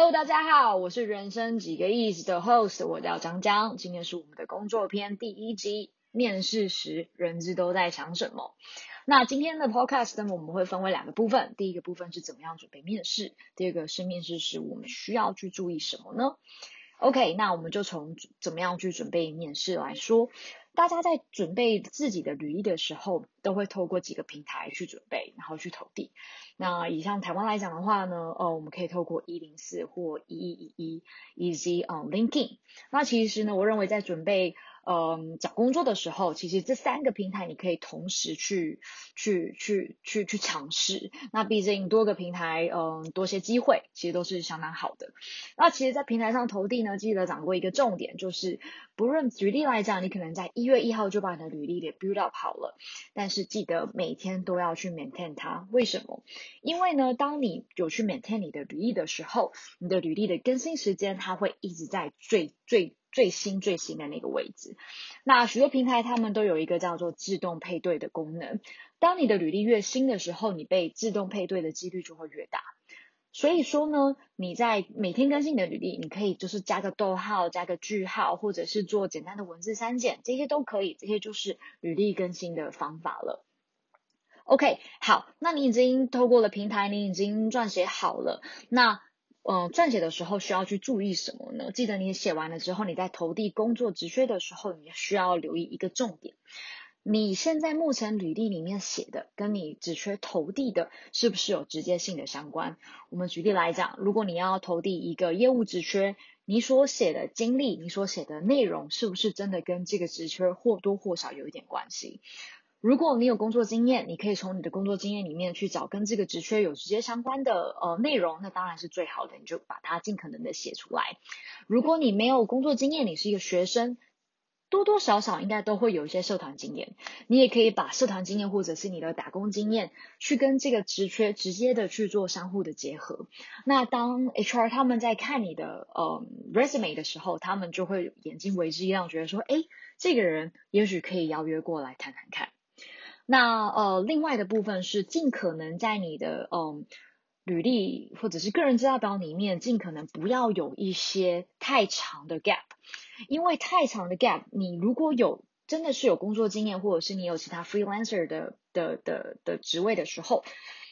Hello，大家好，我是人生几个意思的 host，我叫张江，今天是我们的工作篇第一集，面试时人资都在想什么。那今天的 podcast 呢，我们会分为两个部分，第一个部分是怎么样准备面试，第二个是面试时我们需要去注意什么呢？OK，那我们就从怎么样去准备面试来说。大家在准备自己的履历的时候，都会透过几个平台去准备，然后去投递。那以像台湾来讲的话呢，呃，我们可以透过一零四或一一一一以及嗯 LinkedIn。那其实呢，我认为在准备。嗯，找工作的时候，其实这三个平台你可以同时去去去去去尝试。那毕竟多个平台，嗯，多些机会，其实都是相当好的。那其实，在平台上投递呢，记得掌握一个重点，就是不论举例来讲，你可能在一月一号就把你的履历给 build up 好了，但是记得每天都要去 maintain 它。为什么？因为呢，当你有去 maintain 你的履历的时候，你的履历的更新时间，它会一直在最最。最新最新的那个位置，那许多平台他们都有一个叫做自动配对的功能。当你的履历越新的时候，你被自动配对的几率就会越大。所以说呢，你在每天更新你的履历，你可以就是加个逗号、加个句号，或者是做简单的文字删减，这些都可以。这些就是履历更新的方法了。OK，好，那你已经透过了平台，你已经撰写好了，那。嗯，撰写的时候需要去注意什么呢？记得你写完了之后，你在投递工作职缺的时候，你需要留意一个重点：你现在目前履历里面写的，跟你职缺投递的，是不是有直接性的相关？我们举例来讲，如果你要投递一个业务职缺，你所写的经历，你所写的内容，是不是真的跟这个职缺或多或少有一点关系？如果你有工作经验，你可以从你的工作经验里面去找跟这个职缺有直接相关的呃内容，那当然是最好的，你就把它尽可能的写出来。如果你没有工作经验，你是一个学生，多多少少应该都会有一些社团经验，你也可以把社团经验或者是你的打工经验去跟这个职缺直接的去做相互的结合。那当 HR 他们在看你的呃 resume 的时候，他们就会眼睛为之一亮，觉得说，哎，这个人也许可以邀约过来谈谈看。那呃，另外的部分是尽可能在你的嗯履历或者是个人资料表里面，尽可能不要有一些太长的 gap，因为太长的 gap，你如果有真的是有工作经验，或者是你有其他 freelancer 的的的的职位的时候，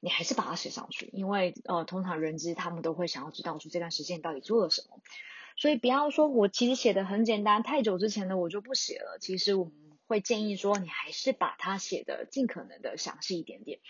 你还是把它写上去，因为呃，通常人资他们都会想要知道说这段时间到底做了什么，所以不要说我其实写的很简单，太久之前的我就不写了，其实我们。会建议说，你还是把它写的尽可能的详细一点点，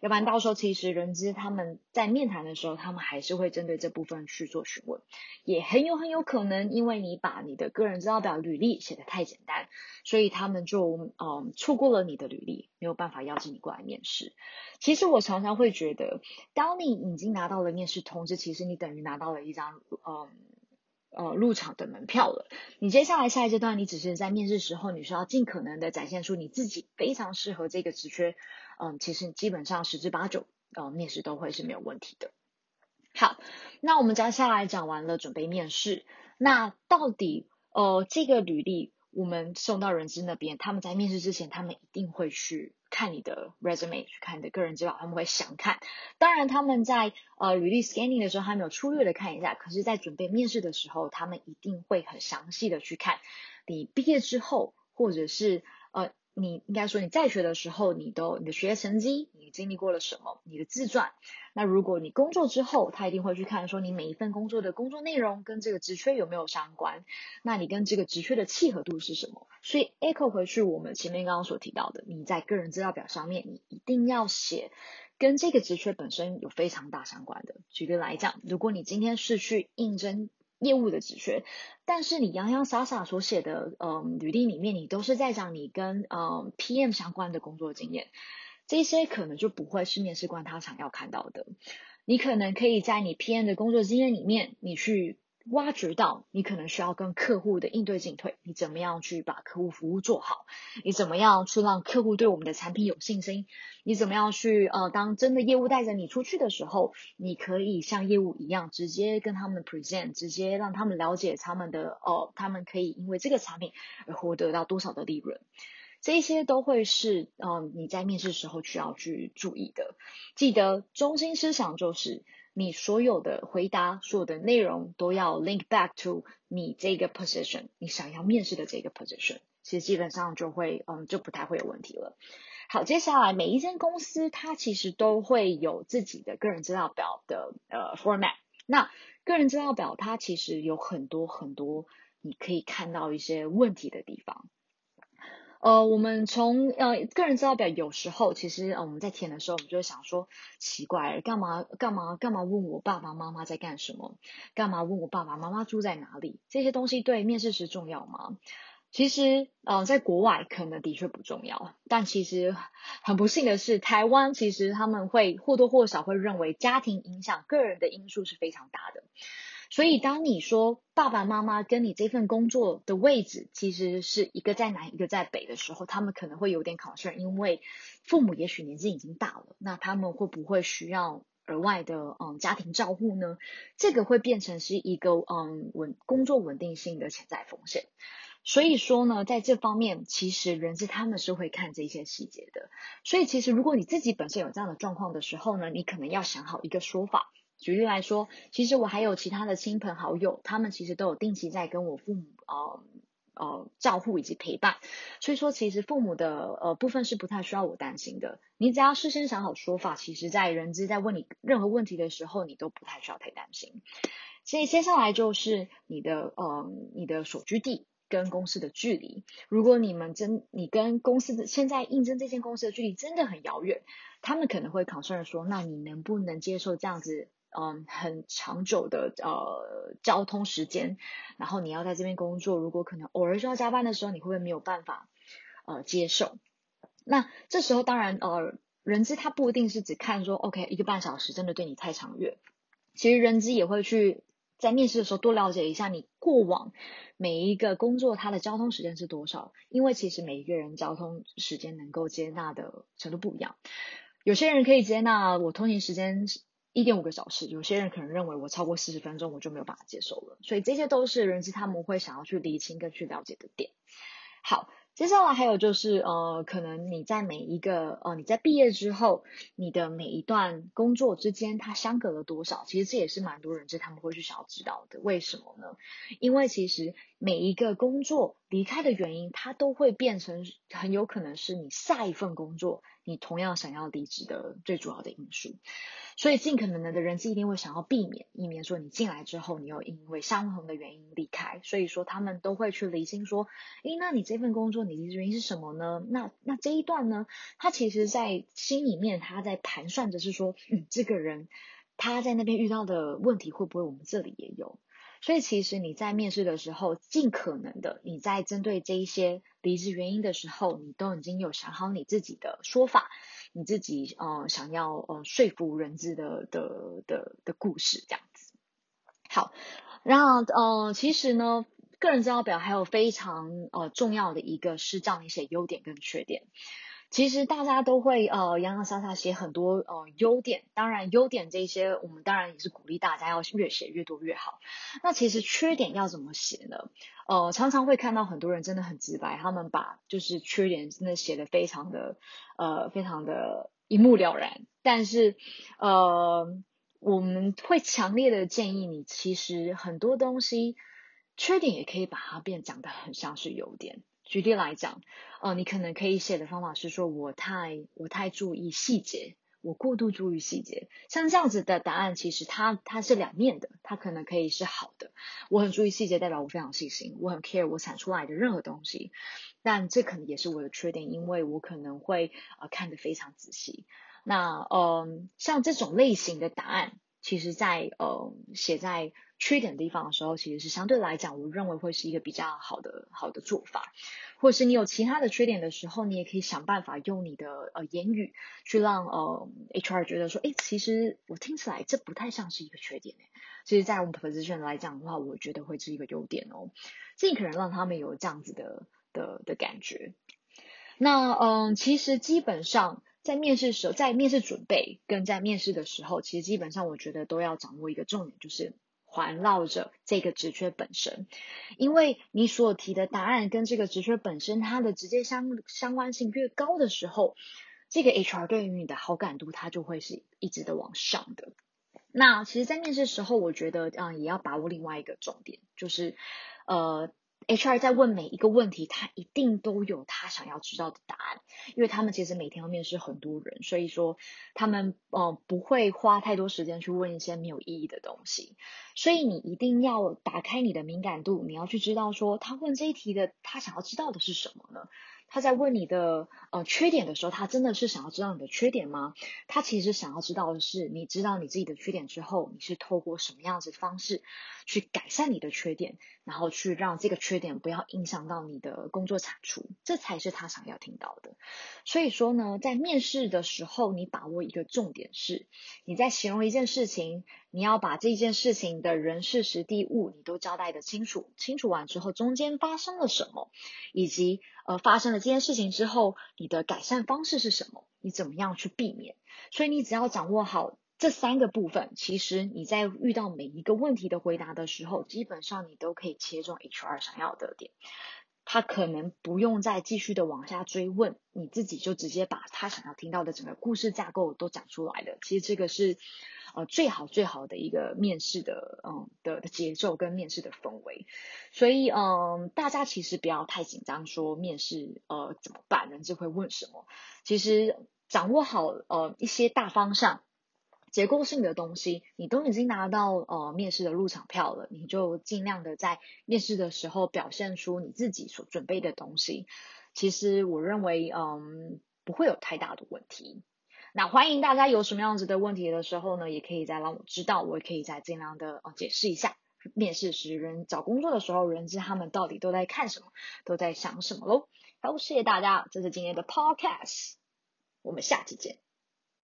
要不然到时候其实人资他们在面谈的时候，他们还是会针对这部分去做询问，也很有很有可能，因为你把你的个人资料表履历写的太简单，所以他们就嗯错过了你的履历，没有办法邀请你过来面试。其实我常常会觉得，当你已经拿到了面试通知，其实你等于拿到了一张嗯。呃，入场的门票了。你接下来下一阶段，你只是在面试时候，你需要尽可能的展现出你自己非常适合这个职缺。嗯，其实基本上十之八九，呃，面试都会是没有问题的。好，那我们接下来讲完了准备面试，那到底呃这个履历？我们送到人资那边，他们在面试之前，他们一定会去看你的 resume，去看你的个人资料，他们会详看。当然，他们在呃履历 scanning 的时候，他们有粗略的看一下。可是，在准备面试的时候，他们一定会很详细的去看你毕业之后，或者是呃。你应该说你在学的时候，你都你的学业成绩，你经历过了什么？你的自传。那如果你工作之后，他一定会去看说你每一份工作的工作内容跟这个职缺有没有相关？那你跟这个职缺的契合度是什么？所以 echo 回去我们前面刚刚所提到的，你在个人资料表上面，你一定要写跟这个职缺本身有非常大相关的。举例来讲，如果你今天是去应征。业务的职缺，但是你洋洋洒洒所写的，嗯，履历里面你都是在讲你跟嗯 PM 相关的工作经验，这些可能就不会是面试官他想要看到的。你可能可以在你 PM 的工作经验里面，你去。挖掘到你可能需要跟客户的应对进退，你怎么样去把客户服务做好？你怎么样去让客户对我们的产品有信心？你怎么样去呃，当真的业务带着你出去的时候，你可以像业务一样直接跟他们 present，直接让他们了解他们的呃，他们可以因为这个产品而获得到多少的利润？这些都会是嗯你在面试时候需要去注意的。记得中心思想就是。你所有的回答、所有的内容都要 link back to 你这个 position，你想要面试的这个 position，其实基本上就会，嗯，就不太会有问题了。好，接下来每一间公司它其实都会有自己的个人资料表的呃 format。那个人资料表它其实有很多很多你可以看到一些问题的地方。呃，我们从呃个人资料表有时候其实呃我们在填的时候，我们就会想说，奇怪，干嘛干嘛干嘛问我爸爸妈妈在干什么？干嘛问我爸爸妈妈住在哪里？这些东西对面试时重要吗？其实呃在国外可能的确不重要，但其实很不幸的是，台湾其实他们会或多或少会认为家庭影响个人的因素是非常大的。所以，当你说爸爸妈妈跟你这份工作的位置其实是一个在南，一个在北的时候，他们可能会有点 concern，因为父母也许年纪已经大了，那他们会不会需要额外的嗯家庭照护呢？这个会变成是一个嗯稳工作稳定性的潜在风险。所以说呢，在这方面，其实人资他们是会看这些细节的。所以，其实如果你自己本身有这样的状况的时候呢，你可能要想好一个说法。举例来说，其实我还有其他的亲朋好友，他们其实都有定期在跟我父母呃呃照护以及陪伴，所以说其实父母的呃部分是不太需要我担心的。你只要事先想好说法，其实在人资在问你任何问题的时候，你都不太需要太担心。所以接下来就是你的呃你的所居地跟公司的距离。如果你们真你跟公司的现在应征这间公司的距离真的很遥远，他们可能会 concern 说，那你能不能接受这样子？嗯，很长久的呃交通时间，然后你要在这边工作，如果可能偶尔需要加班的时候，你会不会没有办法呃接受？那这时候当然呃，人资他不一定是只看说 OK 一个半小时真的对你太长远，其实人资也会去在面试的时候多了解一下你过往每一个工作它的交通时间是多少，因为其实每一个人交通时间能够接纳的程度不一样，有些人可以接纳我通勤时间。一点五个小时，有些人可能认为我超过四十分钟我就没有办法接受了，所以这些都是人资他们会想要去理清跟去了解的点。好，接下来还有就是呃，可能你在每一个呃你在毕业之后，你的每一段工作之间它相隔了多少？其实这也是蛮多人资他们会去想要知道的。为什么呢？因为其实每一个工作离开的原因，它都会变成很有可能是你下一份工作你同样想要离职的最主要的因素。所以尽可能的人是一定会想要避免，以免说你进来之后你又因为相同的原因离开。所以说他们都会去理清说，诶，那你这份工作你离职原因是什么呢？那那这一段呢，他其实在心里面他在盘算着是说，嗯，这个人他在那边遇到的问题会不会我们这里也有？所以其实你在面试的时候，尽可能的你在针对这一些离职原因的时候，你都已经有想好你自己的说法。你自己呃想要呃说服人质的的的的故事这样子，好，然后呃其实呢，个人资料表还有非常呃重要的一个是这样一些优点跟缺点。其实大家都会呃洋洋洒洒写很多呃优点，当然优点这些我们当然也是鼓励大家要越写越多越好。那其实缺点要怎么写呢？呃，常常会看到很多人真的很直白，他们把就是缺点真的写的非常的呃非常的一目了然。但是呃我们会强烈的建议你，其实很多东西缺点也可以把它变讲的很像是优点。举例来讲，呃，你可能可以写的方法是说，我太我太注意细节，我过度注意细节。像这样子的答案，其实它它是两面的，它可能可以是好的。我很注意细节，代表我非常细心，我很 care 我产出来的任何东西。但这可能也是我的缺点，因为我可能会呃看得非常仔细。那嗯，像这种类型的答案，其实在呃写在。缺点的地方的时候，其实是相对来讲，我认为会是一个比较好的好的做法。或是你有其他的缺点的时候，你也可以想办法用你的呃言语去让呃 HR 觉得说，哎，其实我听起来这不太像是一个缺点诶。其实，在我们 position 来讲的话，我觉得会是一个优点哦。尽可能让他们有这样子的的的感觉。那嗯，其实基本上在面试时候，在面试准备跟在面试的时候，其实基本上我觉得都要掌握一个重点，就是。环绕着这个职缺本身，因为你所提的答案跟这个职缺本身它的直接相相关性越高的时候，这个 HR 对于你的好感度它就会是一直的往上的。那其实，在面试时候，我觉得，嗯，也要把握另外一个重点，就是，呃，HR 在问每一个问题，他一定都有他想要知道的答案，因为他们其实每天要面试很多人，所以说他们，呃，不会花太多时间去问一些没有意义的东西，所以你一定要打开你的敏感度，你要去知道说，他问这一题的，他想要知道的是什么呢？他在问你的呃缺点的时候，他真的是想要知道你的缺点吗？他其实想要知道的是，你知道你自己的缺点之后，你是透过什么样子的方式去改善你的缺点，然后去让这个缺点不要影响到你的工作产出，这才是他想要听到的。所以说呢，在面试的时候，你把握一个重点是，你在形容一件事情，你要把这件事情的人事时地物你都交代的清楚，清楚完之后，中间发生了什么，以及。呃，发生了这件事情之后，你的改善方式是什么？你怎么样去避免？所以你只要掌握好这三个部分，其实你在遇到每一个问题的回答的时候，基本上你都可以切中 HR 想要的点。他可能不用再继续的往下追问，你自己就直接把他想要听到的整个故事架构都讲出来了。其实这个是。呃，最好最好的一个面试的，嗯的节奏跟面试的氛围，所以嗯，大家其实不要太紧张，说面试呃怎么办，人就会问什么。其实掌握好呃一些大方向、结构性的东西，你都已经拿到呃面试的入场票了，你就尽量的在面试的时候表现出你自己所准备的东西。其实我认为嗯不会有太大的问题。那欢迎大家有什么样子的问题的时候呢，也可以再让我知道，我也可以再尽量的呃解释一下。面试时人找工作的时候，人资他们到底都在看什么，都在想什么喽。好，谢谢大家，这是今天的 podcast，我们下期见。